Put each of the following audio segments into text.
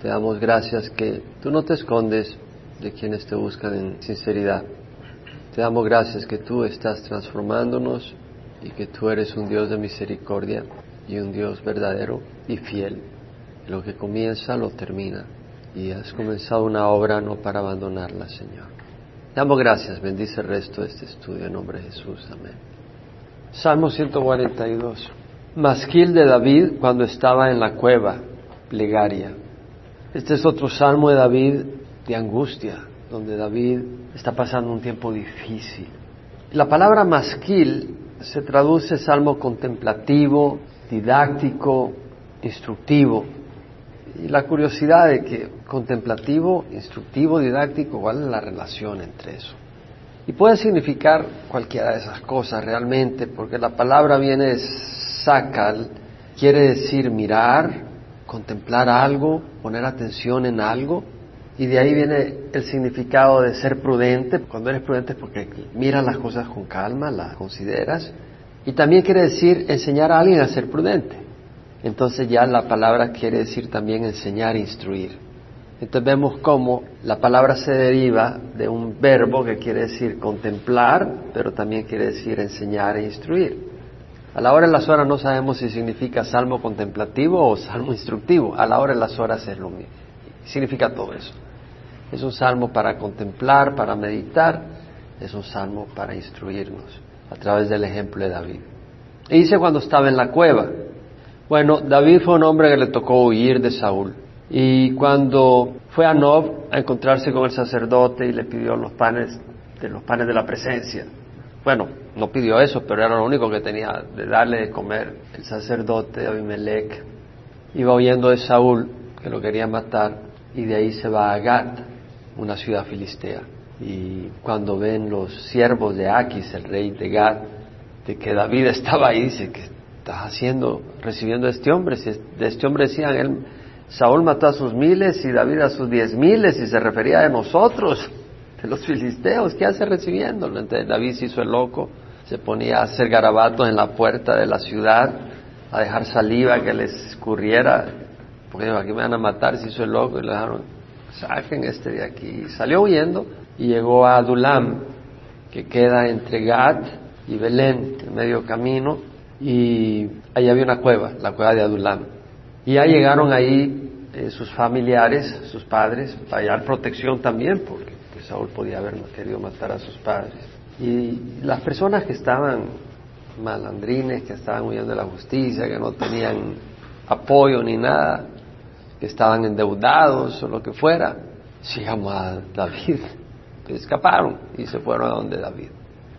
Te damos gracias que tú no te escondes de quienes te buscan en sinceridad. Te damos gracias que tú estás transformándonos y que tú eres un Dios de misericordia y un Dios verdadero y fiel. Lo que comienza lo termina y has comenzado una obra no para abandonarla, Señor. Te damos gracias, bendice el resto de este estudio en nombre de Jesús. Amén. Salmo 142. Masquil de David cuando estaba en la cueva, plegaria. Este es otro salmo de David de angustia, donde David está pasando un tiempo difícil. La palabra masquil se traduce salmo contemplativo, didáctico, instructivo. Y la curiosidad de que contemplativo, instructivo, didáctico, ¿cuál es la relación entre eso? Y puede significar cualquiera de esas cosas realmente, porque la palabra viene de sacal, quiere decir mirar, contemplar algo, poner atención en algo, y de ahí viene el significado de ser prudente. Cuando eres prudente es porque miras las cosas con calma, las consideras, y también quiere decir enseñar a alguien a ser prudente. Entonces ya la palabra quiere decir también enseñar, instruir. Entonces vemos cómo la palabra se deriva de un verbo que quiere decir contemplar, pero también quiere decir enseñar e instruir. A la hora de las horas no sabemos si significa salmo contemplativo o salmo instructivo. A la hora de las horas es lo mismo. Significa todo eso. Es un salmo para contemplar, para meditar. Es un salmo para instruirnos a través del ejemplo de David. Y dice cuando estaba en la cueva. Bueno, David fue un hombre que le tocó huir de Saúl. Y cuando fue a Nob a encontrarse con el sacerdote y le pidió los panes de los panes de la presencia, bueno, no pidió eso, pero era lo único que tenía de darle de comer. El sacerdote Abimelech iba huyendo de Saúl, que lo quería matar, y de ahí se va a Gat, una ciudad filistea. Y cuando ven los siervos de Aquis, el rey de Gat, de que David estaba ahí, dice, ¿qué estás haciendo, recibiendo a este hombre? Si de este hombre decían, él, Saúl mató a sus miles y David a sus diez miles, y se refería a nosotros de los filisteos, ¿qué hace recibiéndolo? Entonces David se hizo el loco, se ponía a hacer garabatos en la puerta de la ciudad, a dejar saliva que les escurriera, porque aquí me van a matar, se hizo el loco y le dejaron, saquen este de aquí. Salió huyendo y llegó a Adulam, que queda entre Gad y Belén, en medio camino, y ahí había una cueva, la cueva de Adulam. Y ya llegaron ahí eh, sus familiares, sus padres, para hallar protección también, porque Saúl podía haber querido matar a sus padres. Y las personas que estaban malandrines, que estaban huyendo de la justicia, que no tenían apoyo ni nada, que estaban endeudados o lo que fuera, sigamos a David. Escaparon y se fueron a donde David.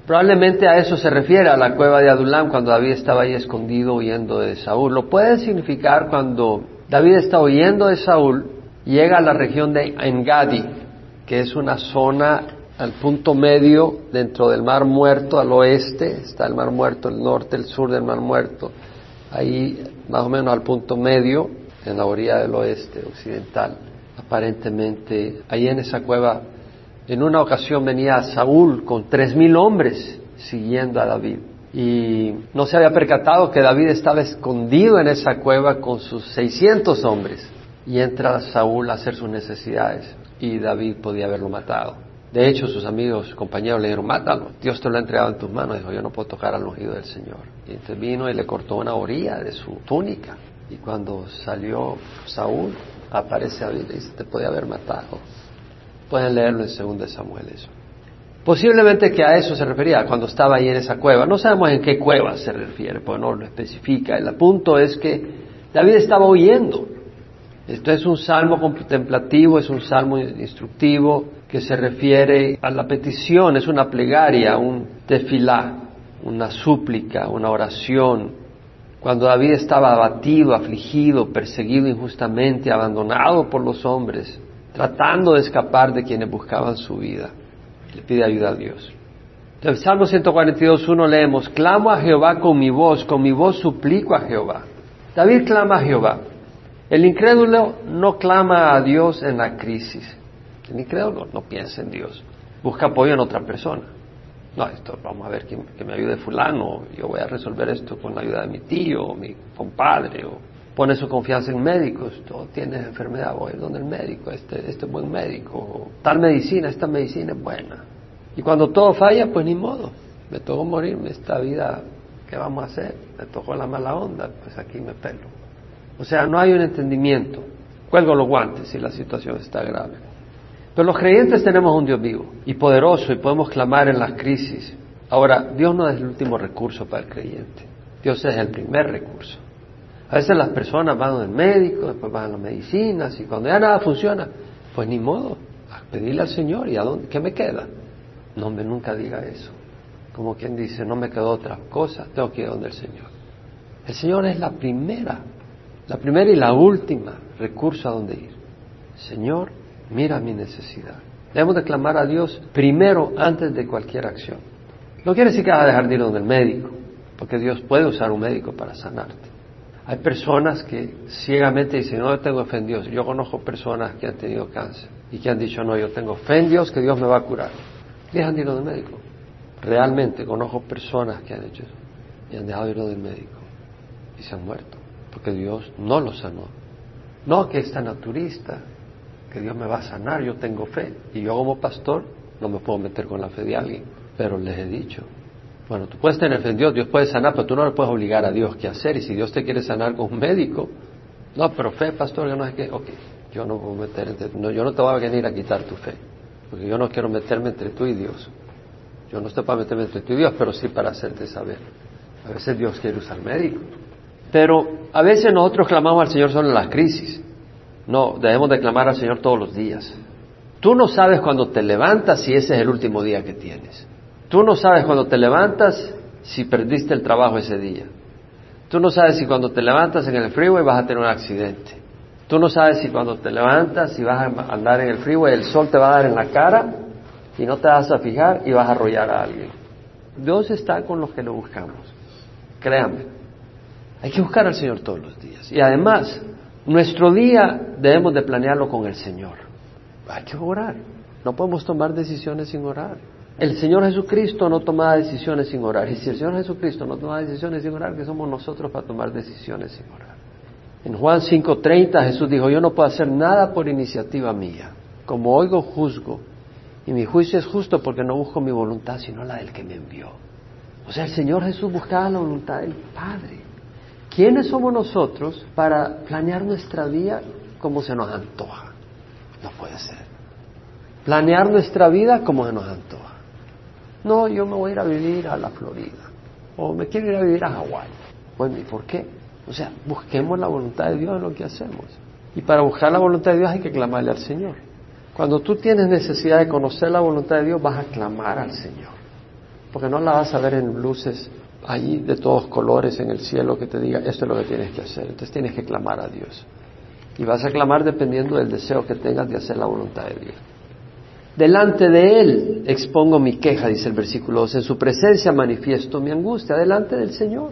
Probablemente a eso se refiere a la cueva de Adulam cuando David estaba ahí escondido huyendo de Saúl. Lo puede significar cuando David está huyendo de Saúl, llega a la región de Engadi, que es una zona al punto medio dentro del Mar Muerto al oeste, está el Mar Muerto, el norte, el sur del Mar Muerto, ahí más o menos al punto medio, en la orilla del oeste occidental. Aparentemente, ahí en esa cueva, en una ocasión venía Saúl con tres mil hombres siguiendo a David. Y no se había percatado que David estaba escondido en esa cueva con sus 600 hombres. Y entra Saúl a hacer sus necesidades y David podía haberlo matado. De hecho, sus amigos, compañeros le dijeron, mátalo, Dios te lo ha entregado en tus manos. Dijo, yo no puedo tocar al ungido del Señor. Y entonces vino y le cortó una orilla de su túnica. Y cuando salió Saúl, aparece David y dice, te podía haber matado. Pueden leerlo en 2 Samuel eso. Posiblemente que a eso se refería cuando estaba ahí en esa cueva. No sabemos en qué cueva se refiere, pues no lo especifica. El punto es que David estaba huyendo esto es un salmo contemplativo, es un salmo instructivo que se refiere a la petición, es una plegaria, un tefilá, una súplica, una oración. Cuando David estaba abatido, afligido, perseguido injustamente, abandonado por los hombres, tratando de escapar de quienes buscaban su vida, le pide ayuda a Dios. En el Salmo 142.1 leemos, clamo a Jehová con mi voz, con mi voz suplico a Jehová. David clama a Jehová. El incrédulo no clama a Dios en la crisis. El incrédulo no piensa en Dios. Busca apoyo en otra persona. No, esto, vamos a ver que, me ayude fulano. Yo voy a resolver esto con la ayuda de mi tío, o mi compadre, o pone su confianza en médicos, tú tienes enfermedad, voy donde el médico, este, este es buen médico, tal medicina, esta medicina es buena. Y cuando todo falla, pues ni modo, me tocó morirme esta vida, ¿qué vamos a hacer? Me tocó la mala onda, pues aquí me pelo. O sea, no hay un entendimiento. Cuelgo los guantes si la situación está grave. Pero los creyentes tenemos un Dios vivo y poderoso y podemos clamar en las crisis. Ahora, Dios no es el último recurso para el creyente. Dios es el primer recurso. A veces las personas van al médico, después van a las medicinas y cuando ya nada funciona, pues ni modo, a pedirle al Señor y a dónde, ¿qué me queda? No me nunca diga eso. Como quien dice, no me quedó otra cosa, tengo que ir donde el Señor. El Señor es la primera, la primera y la última recurso a donde ir. Señor, mira mi necesidad. Debemos de clamar a Dios primero antes de cualquier acción. No quiere decir que vas a dejar de ir donde el médico, porque Dios puede usar un médico para sanarte. Hay personas que ciegamente dicen, no, yo tengo fe en Dios. Yo conozco personas que han tenido cáncer y que han dicho, no, yo tengo fe en Dios que Dios me va a curar. Dejan de ir del médico. Realmente conozco personas que han hecho eso y han dejado de ir del médico y se han muerto porque Dios no los sanó. No que esta naturista, que Dios me va a sanar, yo tengo fe. Y yo como pastor no me puedo meter con la fe de alguien, pero les he dicho, bueno, tú puedes tener fe en Dios, Dios puede sanar, pero tú no le puedes obligar a Dios qué hacer. Y si Dios te quiere sanar con un médico, no, pero fe, pastor, yo no sé qué, ok, yo no puedo meter no, yo no te voy a venir a quitar tu fe, porque yo no quiero meterme entre tú y Dios. Yo no estoy para meterme entre tú y Dios, pero sí para hacerte saber. A veces Dios quiere usar médico. Pero a veces nosotros clamamos al Señor solo en las crisis. No, debemos de clamar al Señor todos los días. Tú no sabes cuando te levantas si ese es el último día que tienes. Tú no sabes cuando te levantas si perdiste el trabajo ese día. Tú no sabes si cuando te levantas en el freeway vas a tener un accidente. Tú no sabes si cuando te levantas si vas a andar en el freeway el sol te va a dar en la cara y no te vas a fijar y vas a arrollar a alguien. Dios está con los que lo buscamos. Créame. Hay que buscar al Señor todos los días. Y además, nuestro día debemos de planearlo con el Señor. Hay que orar. No podemos tomar decisiones sin orar. El Señor Jesucristo no tomaba decisiones sin orar. Y si el Señor Jesucristo no tomaba decisiones sin orar, ¿qué somos nosotros para tomar decisiones sin orar? En Juan 5:30 Jesús dijo, yo no puedo hacer nada por iniciativa mía. Como oigo, juzgo. Y mi juicio es justo porque no busco mi voluntad, sino la del que me envió. O sea, el Señor Jesús buscaba la voluntad del Padre. ¿Quiénes somos nosotros para planear nuestra vida como se nos antoja? No puede ser. Planear nuestra vida como se nos antoja. No, yo me voy a ir a vivir a la Florida. O me quiero ir a vivir a Hawái. Bueno, ¿y por qué? O sea, busquemos la voluntad de Dios en lo que hacemos. Y para buscar la voluntad de Dios hay que clamarle al Señor. Cuando tú tienes necesidad de conocer la voluntad de Dios, vas a clamar al Señor. Porque no la vas a ver en luces allí de todos colores en el cielo que te diga, esto es lo que tienes que hacer. Entonces tienes que clamar a Dios. Y vas a clamar dependiendo del deseo que tengas de hacer la voluntad de Dios. Delante de Él expongo mi queja, dice el versículo 2. En su presencia manifiesto mi angustia, delante del Señor.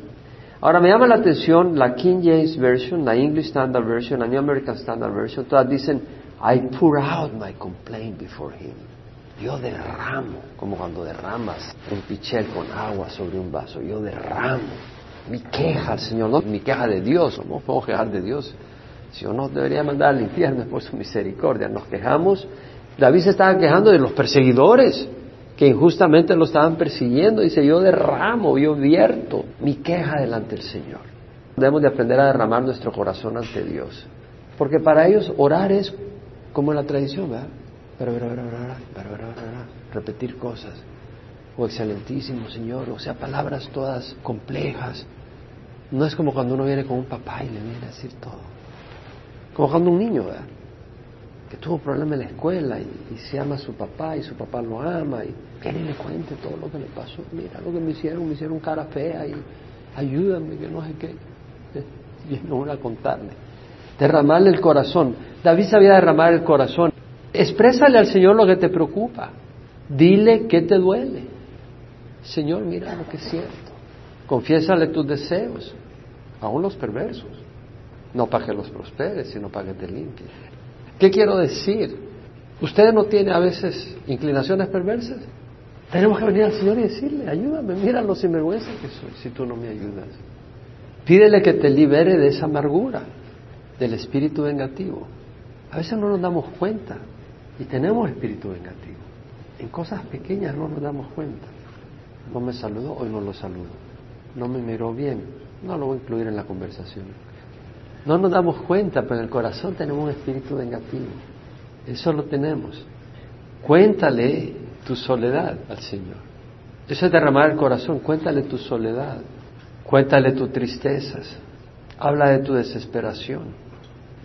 Ahora me llama la atención la King James Version, la English Standard Version, la New American Standard Version, todas dicen, I pour out my complaint before Him. Yo derramo, como cuando derramas un pichel con agua sobre un vaso, yo derramo mi queja al Señor, no mi queja de Dios, no podemos quejar de Dios. Si yo no debería mandar al infierno por su misericordia, nos quejamos David se estaba quejando de los perseguidores que injustamente lo estaban persiguiendo. Dice, yo derramo, yo vierto mi queja delante del Señor. Debemos de aprender a derramar nuestro corazón ante Dios. Porque para ellos orar es como en la tradición, ¿verdad? Repetir cosas. O excelentísimo Señor, o sea, palabras todas complejas. No es como cuando uno viene con un papá y le viene a decir todo. Como cuando un niño, ¿verdad? que tuvo problemas en la escuela y, se ama a su papá y su papá lo ama y que le cuente todo lo que le pasó. Mira lo que me hicieron, me hicieron cara fea y ayúdame, que no sé qué. Y no a contarle. Derramarle el corazón. David sabía derramar el corazón. Exprésale al Señor lo que te preocupa. Dile qué te duele. Señor, mira lo que siento. Confiésale tus deseos, aún los perversos. No para que los prosperes, sino para que te limpies. ¿Qué quiero decir? ¿Usted no tiene a veces inclinaciones perversas? Tenemos que venir al Señor y decirle, ayúdame, mira lo sinvergüenza que soy si tú no me ayudas. Pídele que te libere de esa amargura. del espíritu vengativo. A veces no nos damos cuenta y tenemos espíritu vengativo. En cosas pequeñas no nos damos cuenta. No me saludó, hoy no lo saludo. No me miró bien, no lo voy a incluir en la conversación. No nos damos cuenta, pero en el corazón tenemos un espíritu vengativo. Eso lo tenemos. Cuéntale tu soledad al Señor. Eso es derramar el corazón. Cuéntale tu soledad. Cuéntale tus tristezas. Habla de tu desesperación.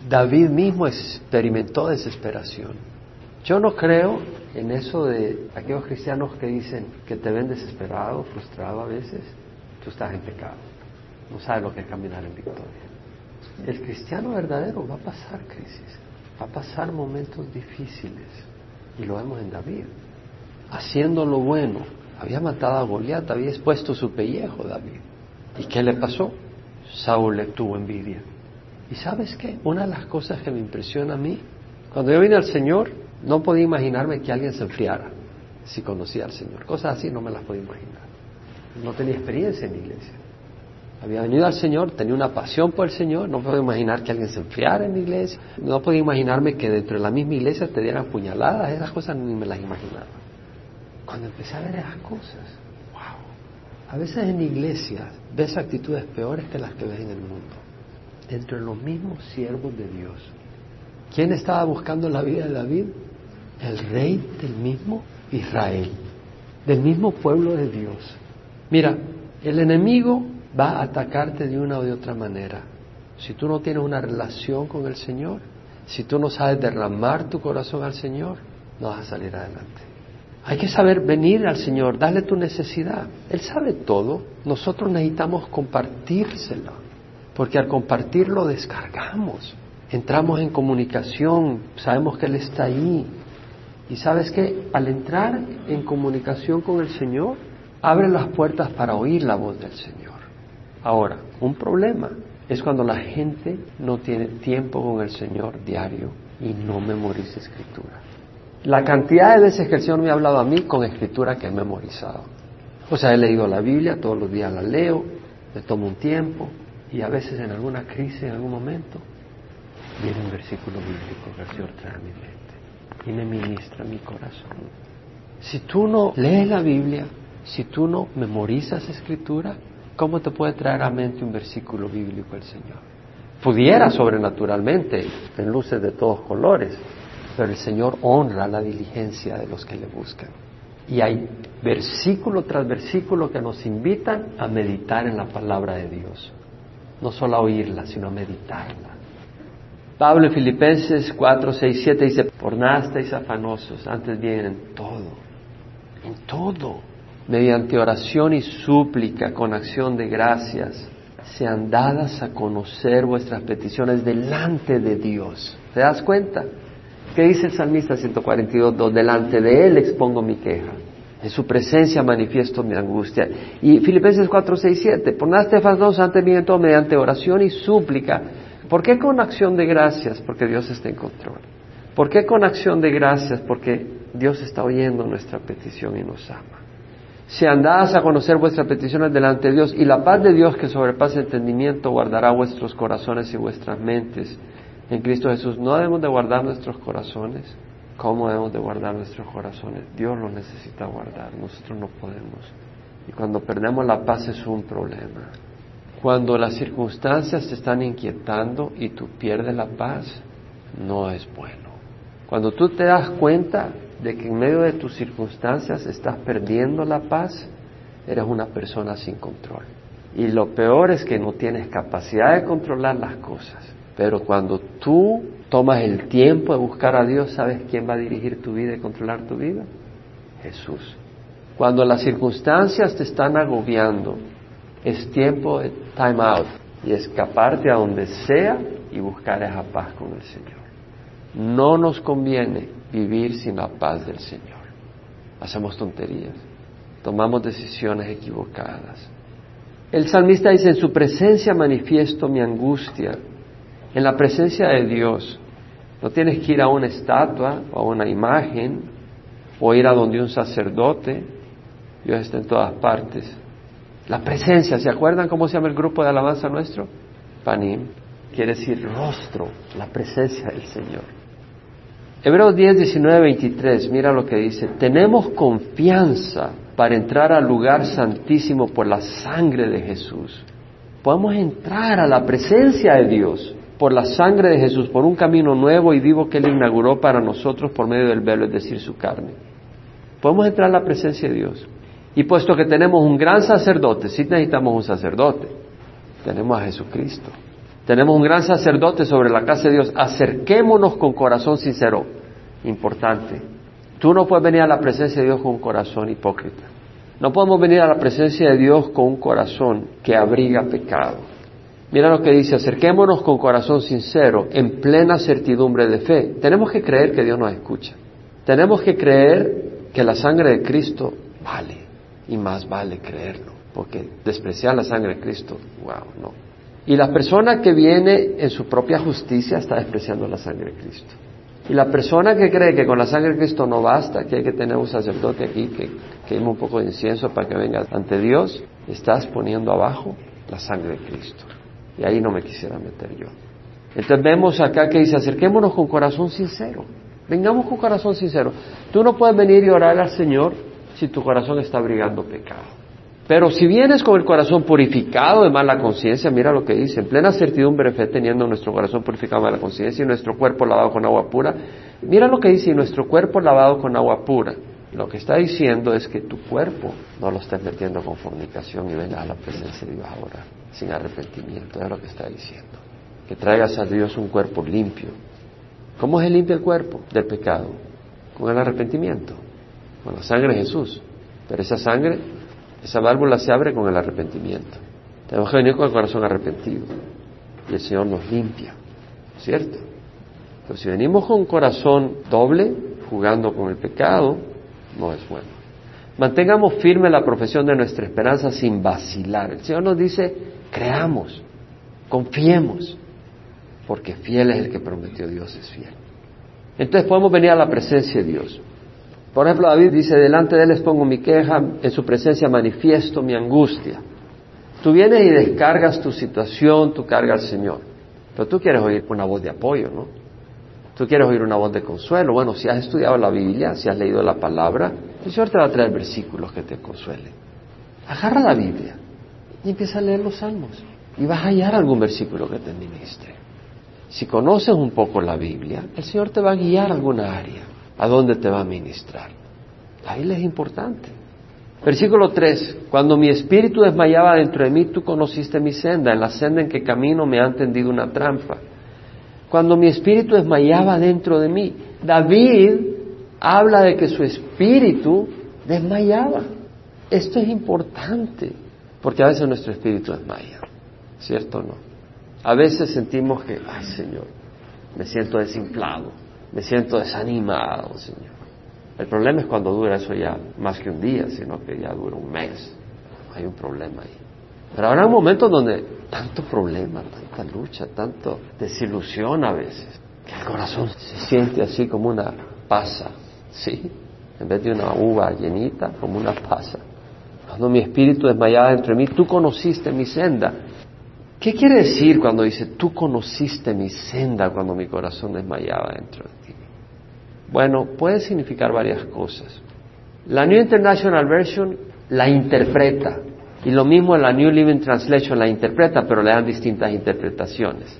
David mismo experimentó desesperación. Yo no creo en eso de aquellos cristianos que dicen que te ven desesperado, frustrado a veces. Tú estás en pecado. No sabes lo que es caminar en victoria. El cristiano verdadero va a pasar crisis, va a pasar momentos difíciles. Y lo vemos en David. Haciendo lo bueno. Había matado a Goliat, había expuesto su pellejo David. ¿Y qué le pasó? Saúl le tuvo envidia. ¿Y sabes qué? Una de las cosas que me impresiona a mí, cuando yo vine al Señor, no podía imaginarme que alguien se enfriara si conocía al Señor. Cosas así no me las podía imaginar. No tenía experiencia en la iglesia. Había venido al Señor, tenía una pasión por el Señor, no podía imaginar que alguien se enfriara en la iglesia, no podía imaginarme que dentro de la misma iglesia te dieran puñaladas, esas cosas ni me las imaginaba. Cuando empecé a ver esas cosas, wow, a veces en la iglesia ves actitudes peores que las que ves en el mundo, dentro de los mismos siervos de Dios. ¿Quién estaba buscando la vida de David? El rey del mismo Israel, del mismo pueblo de Dios. Mira, el enemigo va a atacarte de una o de otra manera. Si tú no tienes una relación con el Señor, si tú no sabes derramar tu corazón al Señor, no vas a salir adelante. Hay que saber venir al Señor, darle tu necesidad. Él sabe todo. Nosotros necesitamos compartírselo, porque al compartirlo descargamos. Entramos en comunicación, sabemos que Él está ahí. Y sabes que al entrar en comunicación con el Señor, abre las puertas para oír la voz del Señor. Ahora, un problema es cuando la gente no tiene tiempo con el Señor diario y no memoriza escritura. La cantidad de veces que el Señor me ha hablado a mí con escritura que he memorizado. O sea, he leído la Biblia, todos los días la leo, me tomo un tiempo y a veces en alguna crisis, en algún momento, viene un versículo bíblico que el Señor trae a mi y me ministra mi corazón. Si tú no lees la Biblia, si tú no memorizas escritura, ¿Cómo te puede traer a mente un versículo bíblico el Señor? Pudiera sobrenaturalmente, en luces de todos colores, pero el Señor honra la diligencia de los que le buscan. Y hay versículo tras versículo que nos invitan a meditar en la palabra de Dios. No solo a oírla, sino a meditarla. Pablo en Filipenses 4, 6, 7 dice, por nada estáis afanosos, antes bien en todo, en todo mediante oración y súplica con acción de gracias, sean dadas a conocer vuestras peticiones delante de Dios. ¿Te das cuenta? ¿Qué dice el salmista 142? Delante de Él expongo mi queja. En su presencia manifiesto mi angustia. Y Filipenses 4, 6, 7. Por nada dos ante mí en todo mediante oración y súplica. ¿Por qué con acción de gracias? Porque Dios está en control. ¿Por qué con acción de gracias? Porque Dios está oyendo nuestra petición y nos ama si andás a conocer vuestras peticiones delante de Dios y la paz de Dios que sobrepasa entendimiento guardará vuestros corazones y vuestras mentes en Cristo Jesús. No debemos de guardar nuestros corazones. ¿Cómo debemos de guardar nuestros corazones? Dios los necesita guardar, nosotros no podemos. Y cuando perdemos la paz es un problema. Cuando las circunstancias te están inquietando y tú pierdes la paz, no es bueno. Cuando tú te das cuenta de que en medio de tus circunstancias estás perdiendo la paz, eres una persona sin control. Y lo peor es que no tienes capacidad de controlar las cosas. Pero cuando tú tomas el tiempo de buscar a Dios, ¿sabes quién va a dirigir tu vida y controlar tu vida? Jesús. Cuando las circunstancias te están agobiando, es tiempo de time out y escaparte a donde sea y buscar esa paz con el Señor. No nos conviene vivir sin la paz del Señor. Hacemos tonterías, tomamos decisiones equivocadas. El salmista dice, en su presencia manifiesto mi angustia, en la presencia de Dios. No tienes que ir a una estatua o a una imagen o ir a donde un sacerdote. Dios está en todas partes. La presencia, ¿se acuerdan cómo se llama el grupo de alabanza nuestro? Panim. quiere decir rostro, la presencia del Señor. Hebreos 10, 19, 23, mira lo que dice, tenemos confianza para entrar al lugar santísimo por la sangre de Jesús. Podemos entrar a la presencia de Dios por la sangre de Jesús, por un camino nuevo y vivo que Él inauguró para nosotros por medio del velo, es decir, su carne. Podemos entrar a la presencia de Dios. Y puesto que tenemos un gran sacerdote, sí necesitamos un sacerdote, tenemos a Jesucristo. Tenemos un gran sacerdote sobre la casa de Dios. Acerquémonos con corazón sincero. Importante. Tú no puedes venir a la presencia de Dios con un corazón hipócrita. No podemos venir a la presencia de Dios con un corazón que abriga pecado. Mira lo que dice, acerquémonos con corazón sincero, en plena certidumbre de fe. Tenemos que creer que Dios nos escucha. Tenemos que creer que la sangre de Cristo vale. Y más vale creerlo. Porque despreciar la sangre de Cristo, wow, no. Y la persona que viene en su propia justicia está despreciando la sangre de Cristo. Y la persona que cree que con la sangre de Cristo no basta, que hay que tener un sacerdote aquí que queme un poco de incienso para que venga ante Dios, estás poniendo abajo la sangre de Cristo. Y ahí no me quisiera meter yo. Entonces vemos acá que dice, acerquémonos con corazón sincero. Vengamos con corazón sincero. Tú no puedes venir y orar al Señor si tu corazón está abrigando pecado. Pero si vienes con el corazón purificado de mala conciencia, mira lo que dice, en plena certidumbre fe, teniendo nuestro corazón purificado de mala conciencia y nuestro cuerpo lavado con agua pura, mira lo que dice, y nuestro cuerpo lavado con agua pura. Lo que está diciendo es que tu cuerpo no lo estés metiendo con fornicación y vengas a la presencia de Dios ahora, sin arrepentimiento, es lo que está diciendo. Que traigas a Dios un cuerpo limpio. ¿Cómo se limpia el cuerpo del pecado? Con el arrepentimiento, con la sangre de Jesús. Pero esa sangre esa válvula se abre con el arrepentimiento. Tenemos que venir con el corazón arrepentido. Y el Señor nos limpia. ¿Cierto? Pero si venimos con corazón doble, jugando con el pecado, no es bueno. Mantengamos firme la profesión de nuestra esperanza sin vacilar. El Señor nos dice, creamos, confiemos, porque fiel es el que prometió Dios es fiel. Entonces podemos venir a la presencia de Dios. Por ejemplo, David dice, delante de él les pongo mi queja, en su presencia manifiesto mi angustia. Tú vienes y descargas tu situación, tú cargas al Señor. Pero tú quieres oír una voz de apoyo, ¿no? Tú quieres oír una voz de consuelo. Bueno, si has estudiado la Biblia, si has leído la palabra, el Señor te va a traer versículos que te consuelen. Agarra la Biblia y empieza a leer los salmos. Y vas a hallar algún versículo que te ministre. Si conoces un poco la Biblia, el Señor te va a guiar a alguna área a dónde te va a ministrar. Biblia es importante. Versículo 3. Cuando mi espíritu desmayaba dentro de mí, tú conociste mi senda. En la senda en que camino me han tendido una trampa. Cuando mi espíritu desmayaba dentro de mí, David habla de que su espíritu desmayaba. Esto es importante, porque a veces nuestro espíritu desmaya, ¿cierto o no? A veces sentimos que, ay Señor, me siento desinflado, me siento desanimado, Señor. El problema es cuando dura eso ya más que un día, sino que ya dura un mes. Hay un problema ahí. Pero habrá un momento donde tanto problema, tanta lucha, tanto desilusión a veces, que el corazón se siente así como una pasa, ¿sí? En vez de una uva llenita, como una pasa. Cuando mi espíritu desmayaba entre mí, tú conociste mi senda. ¿Qué quiere decir cuando dice, tú conociste mi senda cuando mi corazón desmayaba dentro de ti? Bueno, puede significar varias cosas. La New International Version la interpreta y lo mismo la New Living Translation la interpreta, pero le dan distintas interpretaciones.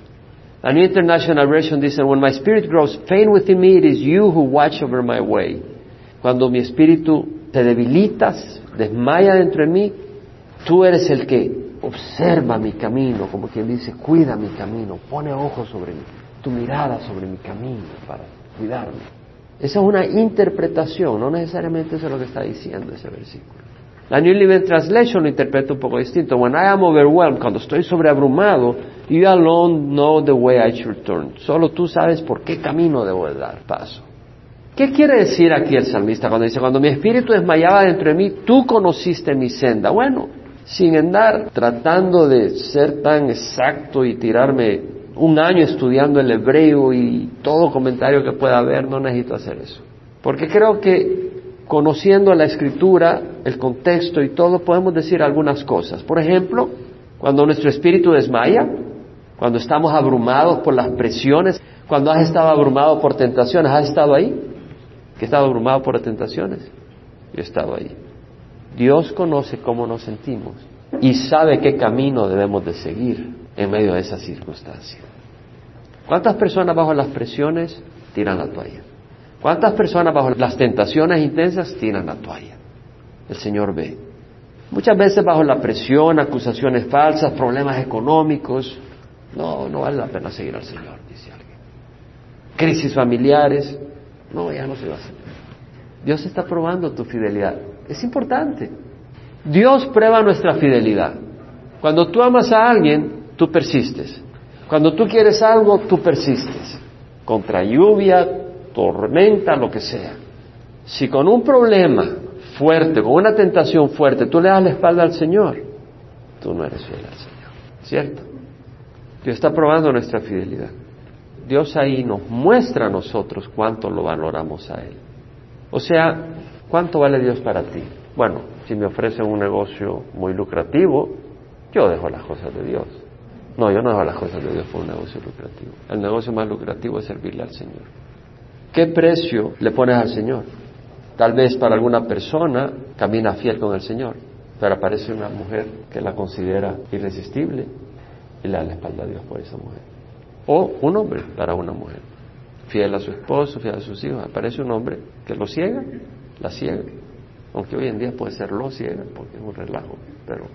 La New International Version dice, When my spirit grows faint within me, it is you who watch over my way. Cuando mi espíritu te debilitas, desmaya dentro de mí, tú eres el que observa mi camino, como quien dice, cuida mi camino, pone ojos sobre mí, tu mirada sobre mi camino para cuidarme. Esa es una interpretación, no necesariamente eso es lo que está diciendo ese versículo. La New Living Translation lo interpreta un poco distinto. When I am overwhelmed, cuando estoy sobreabrumado, you alone know the way I should turn. Solo tú sabes por qué camino debo de dar paso. ¿Qué quiere decir aquí el salmista cuando dice, cuando mi espíritu desmayaba dentro de mí, tú conociste mi senda? Bueno, sin andar tratando de ser tan exacto y tirarme un año estudiando el hebreo y todo comentario que pueda haber, no necesito hacer eso. Porque creo que conociendo la escritura, el contexto y todo, podemos decir algunas cosas. Por ejemplo, cuando nuestro espíritu desmaya, cuando estamos abrumados por las presiones, cuando has estado abrumado por tentaciones, ¿has estado ahí? ¿Que he estado abrumado por tentaciones? Yo he estado ahí. Dios conoce cómo nos sentimos y sabe qué camino debemos de seguir en medio de esas circunstancias. ¿Cuántas personas bajo las presiones tiran la toalla? ¿Cuántas personas bajo las tentaciones intensas tiran la toalla? El Señor ve. Muchas veces bajo la presión, acusaciones falsas, problemas económicos, no, no vale la pena seguir al Señor, dice alguien. Crisis familiares, no, ya no se va a hacer. Dios está probando tu fidelidad. Es importante. Dios prueba nuestra fidelidad. Cuando tú amas a alguien, tú persistes. Cuando tú quieres algo, tú persistes. Contra lluvia, tormenta, lo que sea. Si con un problema fuerte, con una tentación fuerte, tú le das la espalda al Señor, tú no eres fiel al Señor. ¿Cierto? Dios está probando nuestra fidelidad. Dios ahí nos muestra a nosotros cuánto lo valoramos a Él. O sea, ¿cuánto vale Dios para ti? Bueno, si me ofrecen un negocio muy lucrativo, yo dejo las cosas de Dios. No, yo no dejo las cosas de Dios por un negocio lucrativo. El negocio más lucrativo es servirle al Señor. ¿Qué precio le pones al Señor? Tal vez para alguna persona camina fiel con el Señor, pero aparece una mujer que la considera irresistible y le da la espalda a Dios por esa mujer. O un hombre para una mujer, fiel a su esposo, fiel a sus hijos. Aparece un hombre que lo ciega, la ciega. Aunque hoy en día puede ser lo ciega, porque es un relajo, pero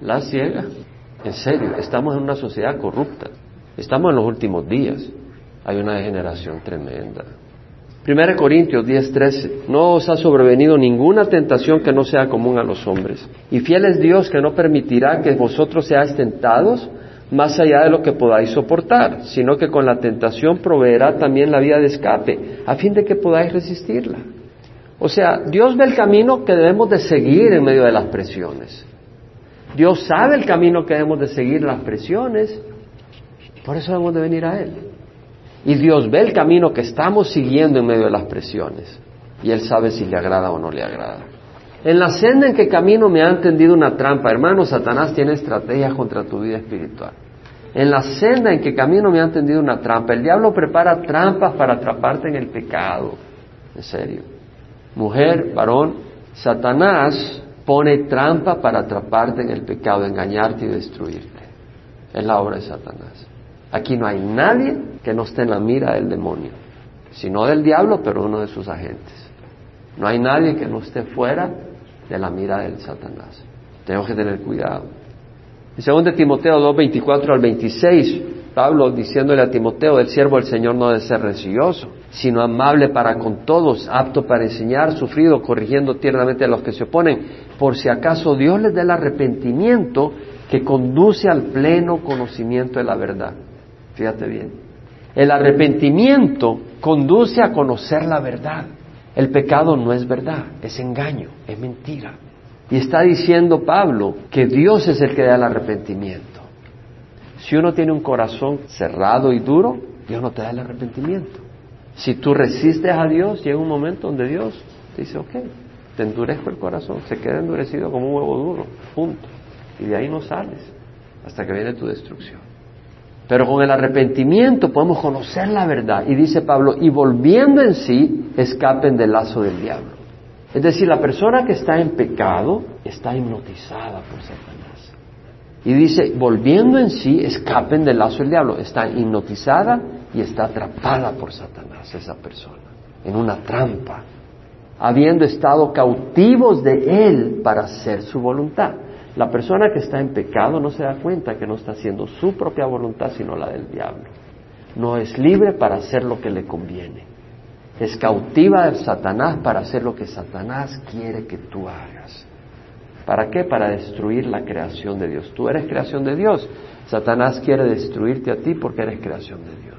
la ciega. En serio, estamos en una sociedad corrupta. Estamos en los últimos días. Hay una degeneración tremenda. 1 Corintios 10:13, no os ha sobrevenido ninguna tentación que no sea común a los hombres. Y fiel es Dios que no permitirá que vosotros seáis tentados más allá de lo que podáis soportar, sino que con la tentación proveerá también la vía de escape, a fin de que podáis resistirla. O sea, Dios ve el camino que debemos de seguir en medio de las presiones. Dios sabe el camino que debemos de seguir las presiones, por eso debemos de venir a Él. Y Dios ve el camino que estamos siguiendo en medio de las presiones, y Él sabe si le agrada o no le agrada. En la senda en que camino me ha tendido una trampa. Hermano, Satanás tiene estrategias contra tu vida espiritual. En la senda en que camino me ha tendido una trampa. El diablo prepara trampas para atraparte en el pecado. En serio. Mujer, varón, Satanás pone trampa para atraparte en el pecado, engañarte y destruirte. Es la obra de Satanás. Aquí no hay nadie que no esté en la mira del demonio, sino del diablo, pero uno de sus agentes. No hay nadie que no esté fuera de la mira del Satanás. Tenemos que tener cuidado. En 2 Timoteo 2, 24 al 26, Pablo diciéndole a Timoteo, el siervo del Señor no debe ser rencilloso, sino amable para con todos, apto para enseñar, sufrido, corrigiendo tiernamente a los que se oponen, por si acaso Dios les dé el arrepentimiento que conduce al pleno conocimiento de la verdad. Fíjate bien. El arrepentimiento conduce a conocer la verdad. El pecado no es verdad, es engaño, es mentira. Y está diciendo Pablo que Dios es el que da el arrepentimiento. Si uno tiene un corazón cerrado y duro, Dios no te da el arrepentimiento. Si tú resistes a Dios, llega un momento donde Dios te dice, ok, te endurezco el corazón, se queda endurecido como un huevo duro, punto. Y de ahí no sales hasta que viene tu destrucción. Pero con el arrepentimiento podemos conocer la verdad. Y dice Pablo, y volviendo en sí, escapen del lazo del diablo. Es decir, la persona que está en pecado está hipnotizada por Satanás. Y dice, volviendo en sí, escapen del lazo del diablo. Está hipnotizada y está atrapada por Satanás esa persona, en una trampa, habiendo estado cautivos de él para hacer su voluntad. La persona que está en pecado no se da cuenta que no está haciendo su propia voluntad, sino la del diablo. No es libre para hacer lo que le conviene. Es cautiva de Satanás para hacer lo que Satanás quiere que tú hagas. ¿Para qué? Para destruir la creación de Dios. Tú eres creación de Dios. Satanás quiere destruirte a ti porque eres creación de Dios.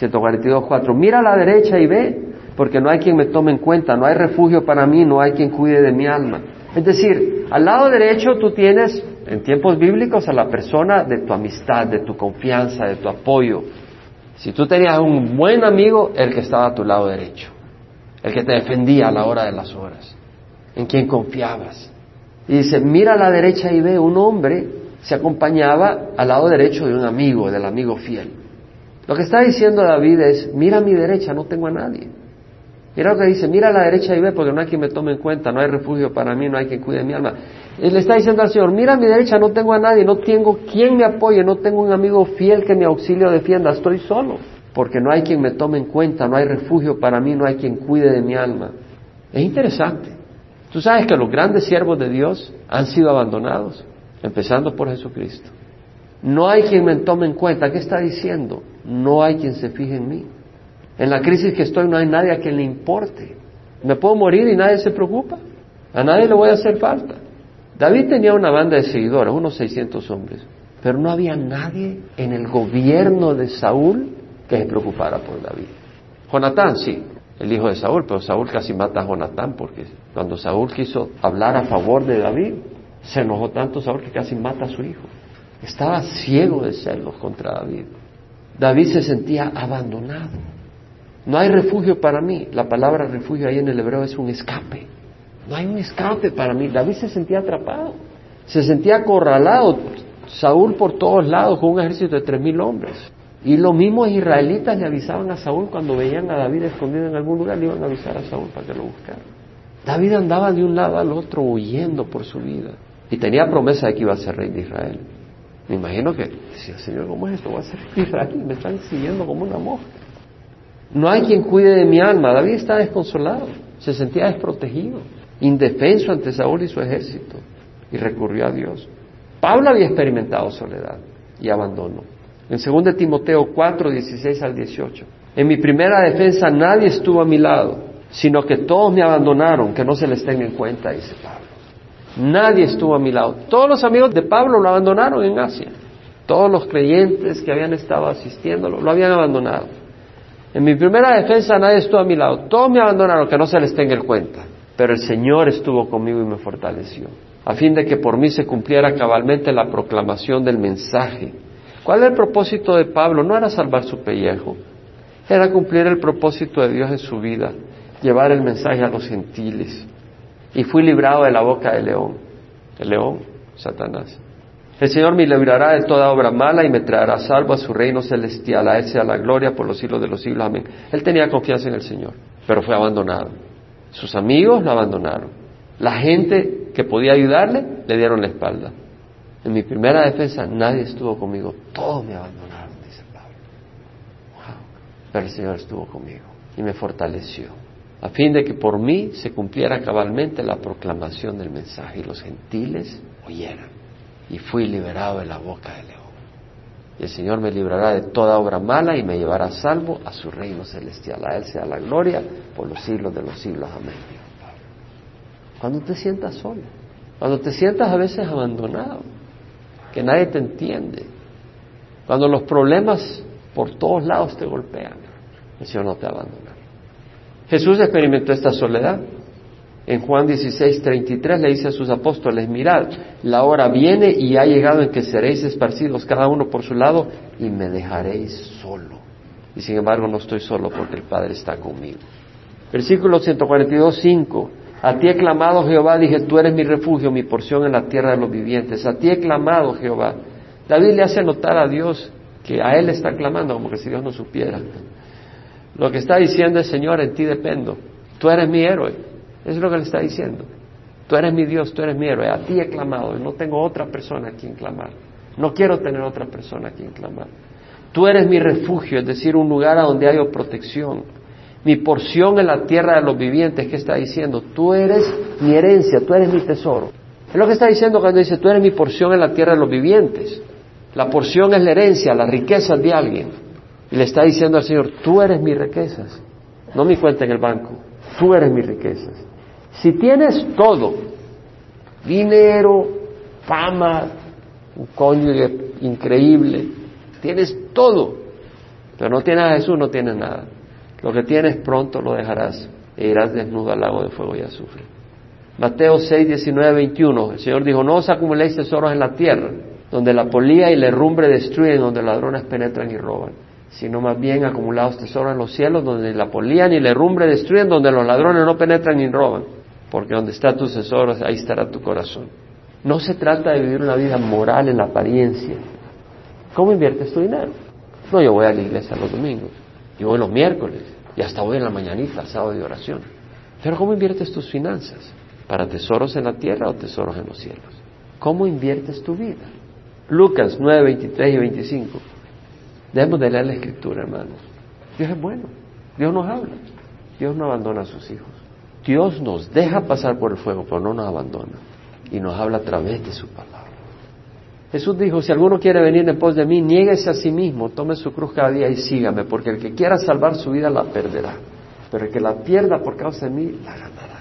142.4. Mira a la derecha y ve, porque no hay quien me tome en cuenta, no hay refugio para mí, no hay quien cuide de mi alma. Es decir, al lado derecho tú tienes, en tiempos bíblicos, a la persona de tu amistad, de tu confianza, de tu apoyo. Si tú tenías un buen amigo, el que estaba a tu lado derecho, el que te defendía a la hora de las horas, en quien confiabas. Y dice, mira a la derecha y ve un hombre se acompañaba al lado derecho de un amigo, del amigo fiel. Lo que está diciendo David es, mira a mi derecha, no tengo a nadie. Mira lo que dice, mira a la derecha y ve, porque no hay quien me tome en cuenta, no hay refugio para mí, no hay quien cuide mi alma. Él le está diciendo al Señor, mira a mi derecha, no tengo a nadie, no tengo quien me apoye, no tengo un amigo fiel que mi auxilio defienda, estoy solo, porque no hay quien me tome en cuenta, no hay refugio para mí, no hay quien cuide de mi alma. Es interesante. Tú sabes que los grandes siervos de Dios han sido abandonados, empezando por Jesucristo. No hay quien me tome en cuenta. ¿Qué está diciendo? No hay quien se fije en mí. En la crisis que estoy no hay nadie a quien le importe. Me puedo morir y nadie se preocupa. A nadie le voy a hacer falta. David tenía una banda de seguidores, unos 600 hombres, pero no había nadie en el gobierno de Saúl que se preocupara por David. Jonatán, sí, el hijo de Saúl, pero Saúl casi mata a Jonatán porque cuando Saúl quiso hablar a favor de David, se enojó tanto Saúl que casi mata a su hijo. Estaba ciego de celos contra David. David se sentía abandonado. No hay refugio para mí. La palabra refugio ahí en el hebreo es un escape. No hay un escape para mí. David se sentía atrapado. Se sentía acorralado. Saúl por todos lados con un ejército de tres mil hombres. Y los mismos israelitas le avisaban a Saúl cuando veían a David escondido en algún lugar, le iban a avisar a Saúl para que lo buscara. David andaba de un lado al otro huyendo por su vida. Y tenía promesa de que iba a ser rey de Israel. Me imagino que decía, Señor, ¿cómo es esto? Voy a ser Israel, me están siguiendo como una mosca. No hay quien cuide de mi alma. David está desconsolado, se sentía desprotegido, indefenso ante Saúl y su ejército, y recurrió a Dios. Pablo había experimentado soledad y abandono. En 2 Timoteo 4, 16 al 18. En mi primera defensa nadie estuvo a mi lado, sino que todos me abandonaron, que no se les tenga en cuenta, dice Pablo. Nadie estuvo a mi lado. Todos los amigos de Pablo lo abandonaron en Asia. Todos los creyentes que habían estado asistiéndolo lo habían abandonado. En mi primera defensa nadie estuvo a mi lado. Todos me abandonaron, que no se les tenga en cuenta. Pero el Señor estuvo conmigo y me fortaleció, a fin de que por mí se cumpliera cabalmente la proclamación del mensaje. ¿Cuál era el propósito de Pablo? No era salvar su pellejo, era cumplir el propósito de Dios en su vida, llevar el mensaje a los gentiles y fui librado de la boca del león. El león, Satanás. El Señor me librará de toda obra mala y me traerá salvo a su reino celestial. A Él sea la gloria por los siglos de los siglos. Amén. Él tenía confianza en el Señor, pero fue abandonado. Sus amigos lo abandonaron. La gente que podía ayudarle le dieron la espalda. En mi primera defensa nadie estuvo conmigo. Todos me abandonaron, dice Pablo. Pero el Señor estuvo conmigo y me fortaleció a fin de que por mí se cumpliera cabalmente la proclamación del mensaje y los gentiles oyeran. Y fui liberado de la boca del león. Y el Señor me librará de toda obra mala y me llevará salvo a su reino celestial. A Él sea la gloria por los siglos de los siglos. Amén. Cuando te sientas solo, cuando te sientas a veces abandonado, que nadie te entiende, cuando los problemas por todos lados te golpean, el Señor no te abandona. Jesús experimentó esta soledad. En Juan 16, 33 le dice a sus apóstoles, mirad, la hora viene y ha llegado en que seréis esparcidos cada uno por su lado y me dejaréis solo. Y sin embargo no estoy solo porque el Padre está conmigo. Versículo 142, 5. A ti he clamado Jehová, dije, tú eres mi refugio, mi porción en la tierra de los vivientes. A ti he clamado Jehová. David le hace notar a Dios que a él está clamando como que si Dios no supiera. Lo que está diciendo es, Señor, en ti dependo. Tú eres mi héroe. Eso es lo que le está diciendo. Tú eres mi Dios, tú eres mi héroe. A ti he clamado. No tengo otra persona a quien clamar. No quiero tener otra persona a quien clamar. Tú eres mi refugio, es decir, un lugar a donde haya protección. Mi porción en la tierra de los vivientes, ¿qué está diciendo? Tú eres mi herencia, tú eres mi tesoro. Es lo que está diciendo cuando dice, tú eres mi porción en la tierra de los vivientes. La porción es la herencia, la riqueza de alguien. Y le está diciendo al Señor, tú eres mis riquezas, no mi cuenta en el banco, tú eres mis riquezas. Si tienes todo, dinero, fama, un cónyuge increíble, tienes todo, pero no tienes a Jesús, no tienes nada. Lo que tienes pronto lo dejarás e irás desnudo al lago de fuego y azufre. Mateo 6, 19, 21. El Señor dijo, no os acumuléis tesoros en la tierra, donde la polía y la herrumbre destruyen, donde ladrones penetran y roban sino más bien acumulados tesoros en los cielos, donde la polía ni la herrumbre destruyen, donde los ladrones no penetran ni roban, porque donde está tus tesoros, ahí estará tu corazón. No se trata de vivir una vida moral en la apariencia. ¿Cómo inviertes tu dinero? No, yo voy a la iglesia los domingos, y voy los miércoles, y hasta voy en la mañanita, sábado de oración. Pero ¿cómo inviertes tus finanzas? ¿Para tesoros en la tierra o tesoros en los cielos? ¿Cómo inviertes tu vida? Lucas 9, 23 y 25. Debemos de leer la escritura, hermanos. Dios es bueno. Dios nos habla. Dios no abandona a sus hijos. Dios nos deja pasar por el fuego, pero no nos abandona. Y nos habla a través de su palabra. Jesús dijo, si alguno quiere venir en pos de mí, niéguese a sí mismo, tome su cruz cada día y sígame, porque el que quiera salvar su vida la perderá, pero el que la pierda por causa de mí, la ganará.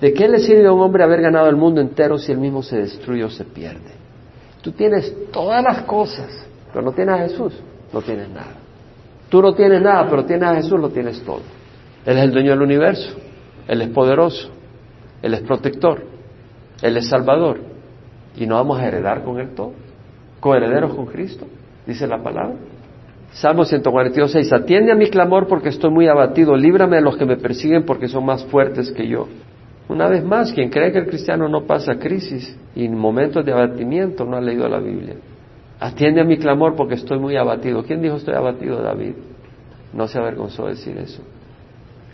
¿De qué le sirve a un hombre haber ganado el mundo entero si él mismo se destruye o se pierde? Tú tienes todas las cosas, pero no tienes a Jesús, no tienes nada. Tú no tienes nada, pero tienes a Jesús, lo tienes todo. Él es el dueño del universo, Él es poderoso, Él es protector, Él es salvador, y no vamos a heredar con Él todo. Coherederos con Cristo, dice la palabra. Salmo 142, 6. Atiende a mi clamor porque estoy muy abatido. Líbrame de los que me persiguen porque son más fuertes que yo. Una vez más, quien cree que el cristiano no pasa crisis y momentos de abatimiento no ha leído la Biblia. Atiende a mi clamor porque estoy muy abatido. ¿Quién dijo estoy abatido, David? No se avergonzó de decir eso.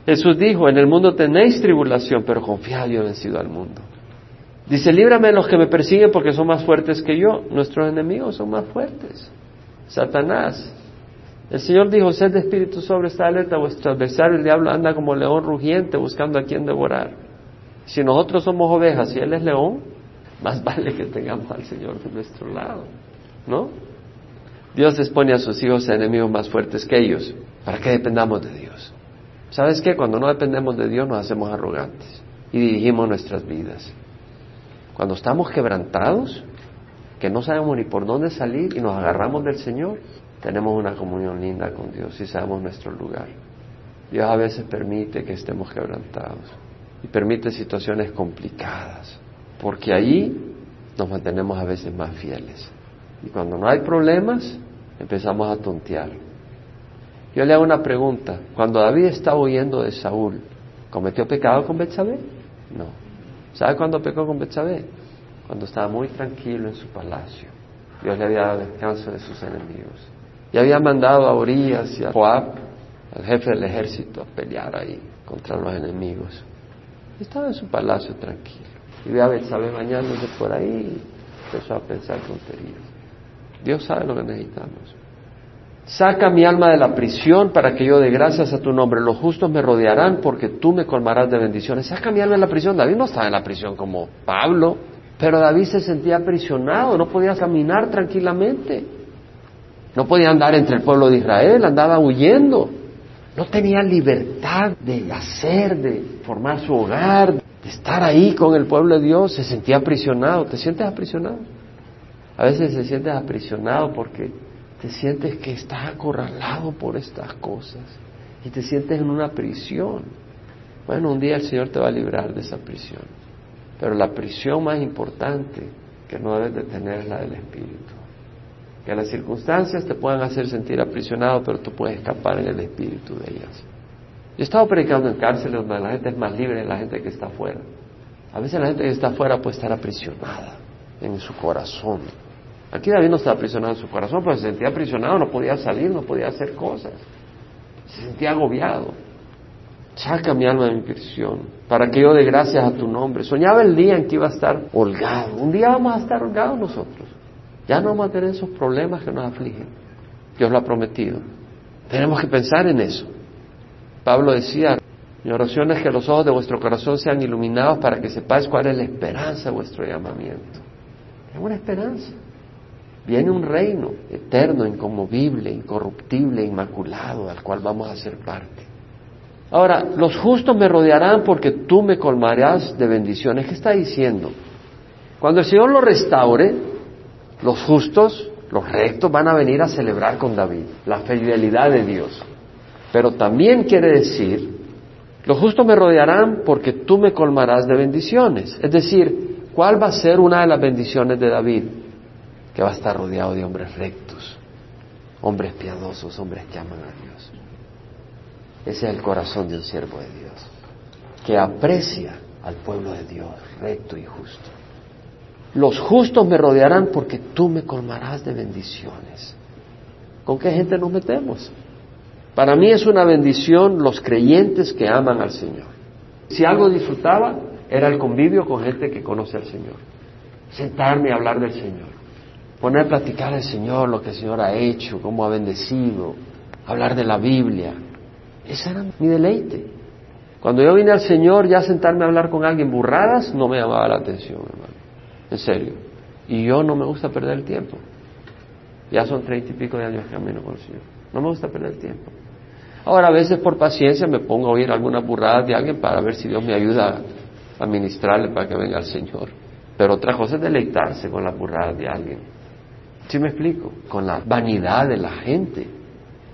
Jesús dijo, en el mundo tenéis tribulación, pero confiad, yo he vencido al mundo. Dice, líbrame de los que me persiguen porque son más fuertes que yo. Nuestros enemigos son más fuertes. Satanás. El Señor dijo, sed de espíritu sobre esta alerta, vuestro adversario el diablo anda como león rugiente buscando a quien devorar. Si nosotros somos ovejas y Él es león, más vale que tengamos al Señor de nuestro lado. ¿No? Dios expone a sus hijos enemigos más fuertes que ellos, para que dependamos de Dios. ¿Sabes qué? Cuando no dependemos de Dios nos hacemos arrogantes y dirigimos nuestras vidas. Cuando estamos quebrantados, que no sabemos ni por dónde salir y nos agarramos del Señor, tenemos una comunión linda con Dios y sabemos nuestro lugar. Dios a veces permite que estemos quebrantados y permite situaciones complicadas, porque ahí nos mantenemos a veces más fieles. Y cuando no hay problemas, empezamos a tontear. Yo le hago una pregunta. Cuando David estaba huyendo de Saúl, ¿cometió pecado con Betsabé? No. ¿Sabe cuándo pecó con Betsabé? Cuando estaba muy tranquilo en su palacio. Dios le había dado descanso de sus enemigos. Y había mandado a Urias y a Joab, al jefe del ejército, a pelear ahí contra los enemigos. estaba en su palacio tranquilo. Y ve a Betsabé bañándose por ahí y empezó a pensar tonterías. Dios sabe lo que necesitamos. Saca mi alma de la prisión para que yo dé gracias a tu nombre. Los justos me rodearán porque tú me colmarás de bendiciones. Saca mi alma de la prisión. David no estaba en la prisión como Pablo, pero David se sentía aprisionado, no podía caminar tranquilamente. No podía andar entre el pueblo de Israel, andaba huyendo. No tenía libertad de hacer, de formar su hogar, de estar ahí con el pueblo de Dios. Se sentía aprisionado. ¿Te sientes aprisionado? A veces se sientes aprisionado porque te sientes que estás acorralado por estas cosas y te sientes en una prisión. Bueno, un día el Señor te va a librar de esa prisión. Pero la prisión más importante que no debes de tener es la del Espíritu. Que las circunstancias te puedan hacer sentir aprisionado, pero tú puedes escapar en el Espíritu de ellas. Yo he estado predicando en cárceles donde la gente es más libre de la gente que está afuera. A veces la gente que está afuera puede estar aprisionada en su corazón Aquí David no estaba aprisionado en su corazón, pero se sentía aprisionado, no podía salir, no podía hacer cosas. Se sentía agobiado. Saca mi alma de mi prisión para que yo dé gracias a tu nombre. Soñaba el día en que iba a estar holgado. Un día vamos a estar holgados nosotros. Ya no vamos a tener esos problemas que nos afligen. Dios lo ha prometido. Tenemos que pensar en eso. Pablo decía, mi oración es que los ojos de vuestro corazón sean iluminados para que sepáis cuál es la esperanza de vuestro llamamiento. Es una esperanza. Viene un reino eterno, inconmovible, incorruptible, inmaculado, al cual vamos a ser parte. Ahora, los justos me rodearán porque tú me colmarás de bendiciones. ¿Qué está diciendo? Cuando el Señor lo restaure, los justos, los rectos, van a venir a celebrar con David la fidelidad de Dios. Pero también quiere decir, los justos me rodearán porque tú me colmarás de bendiciones. Es decir, ¿cuál va a ser una de las bendiciones de David? que va a estar rodeado de hombres rectos, hombres piadosos, hombres que aman a Dios. Ese es el corazón de un siervo de Dios, que aprecia al pueblo de Dios, recto y justo. Los justos me rodearán porque tú me colmarás de bendiciones. ¿Con qué gente nos metemos? Para mí es una bendición los creyentes que aman al Señor. Si algo disfrutaba, era el convivio con gente que conoce al Señor. Sentarme y hablar del Señor. Poner a platicar al Señor, lo que el Señor ha hecho, cómo ha bendecido. Hablar de la Biblia. Ese era mi deleite. Cuando yo vine al Señor, ya sentarme a hablar con alguien burradas no me llamaba la atención, hermano. En serio. Y yo no me gusta perder el tiempo. Ya son treinta y pico de años que camino con el Señor. No me gusta perder el tiempo. Ahora, a veces por paciencia me pongo a oír alguna burrada de alguien para ver si Dios me ayuda a ministrarle para que venga el Señor. Pero otra cosa es deleitarse con la burrada de alguien. ¿Sí me explico? Con la vanidad de la gente.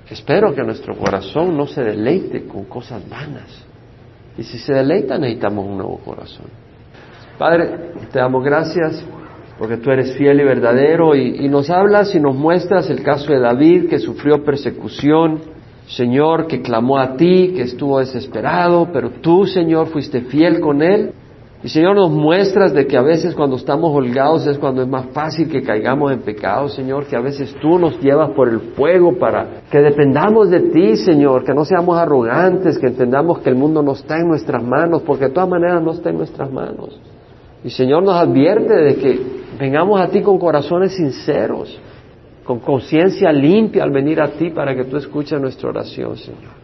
Espero que nuestro corazón no se deleite con cosas vanas. Y si se deleita, necesitamos un nuevo corazón. Padre, te damos gracias porque tú eres fiel y verdadero y nos hablas y nos muestras el caso de David que sufrió persecución Señor, que clamó a ti, que estuvo desesperado, pero tú, Señor, fuiste fiel con él. Y Señor, nos muestras de que a veces cuando estamos holgados es cuando es más fácil que caigamos en pecado, Señor, que a veces tú nos llevas por el fuego para que dependamos de ti, Señor, que no seamos arrogantes, que entendamos que el mundo no está en nuestras manos, porque de todas maneras no está en nuestras manos. Y Señor nos advierte de que vengamos a ti con corazones sinceros, con conciencia limpia al venir a ti para que tú escuches nuestra oración, Señor.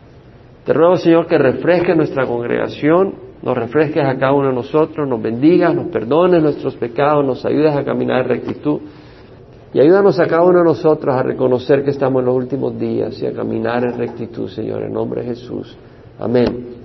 Te ruego, Señor, que refresque nuestra congregación, nos refresques a cada uno de nosotros, nos bendigas, nos perdones nuestros pecados, nos ayudes a caminar en rectitud y ayúdanos a cada uno de nosotros a reconocer que estamos en los últimos días y a caminar en rectitud, Señor, en nombre de Jesús. Amén.